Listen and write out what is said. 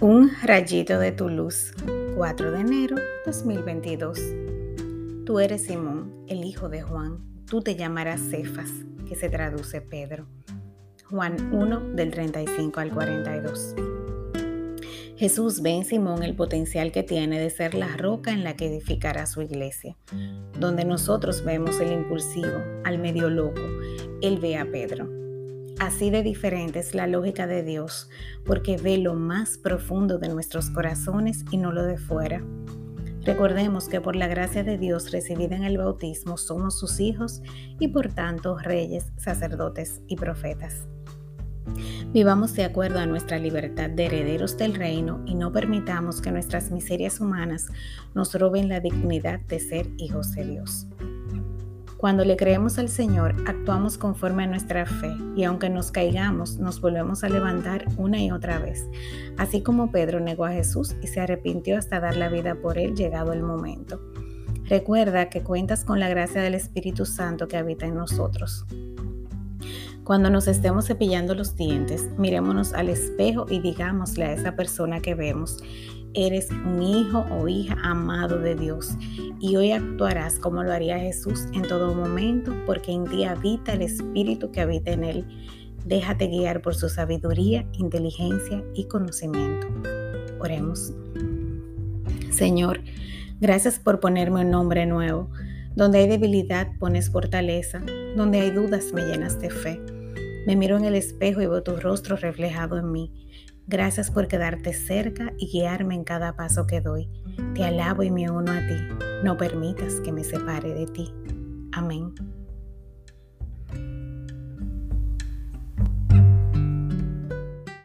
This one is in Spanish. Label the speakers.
Speaker 1: Un rayito de tu luz, 4 de enero 2022. Tú eres Simón, el hijo de Juan. Tú te llamarás Cefas, que se traduce Pedro. Juan 1 del 35 al 42. Jesús ve en Simón el potencial que tiene de ser la roca en la que edificará su iglesia. Donde nosotros vemos el impulsivo, al medio loco, él ve a Pedro Así de diferente es la lógica de Dios, porque ve lo más profundo de nuestros corazones y no lo de fuera. Recordemos que por la gracia de Dios recibida en el bautismo somos sus hijos y por tanto reyes, sacerdotes y profetas. Vivamos de acuerdo a nuestra libertad de herederos del reino y no permitamos que nuestras miserias humanas nos roben la dignidad de ser hijos de Dios. Cuando le creemos al Señor, actuamos conforme a nuestra fe y aunque nos caigamos, nos volvemos a levantar una y otra vez, así como Pedro negó a Jesús y se arrepintió hasta dar la vida por él llegado el momento. Recuerda que cuentas con la gracia del Espíritu Santo que habita en nosotros. Cuando nos estemos cepillando los dientes, mirémonos al espejo y digámosle a esa persona que vemos, eres un hijo o hija amado de Dios y hoy actuarás como lo haría Jesús en todo momento porque en ti habita el Espíritu que habita en él. Déjate guiar por su sabiduría, inteligencia y conocimiento. Oremos. Señor, gracias por ponerme un nombre nuevo. Donde hay debilidad pones fortaleza, donde hay dudas me llenas de fe. Me miro en el espejo y veo tu rostro reflejado en mí. Gracias por quedarte cerca y guiarme en cada paso que doy. Te alabo y me uno a ti. No permitas que me separe de ti. Amén.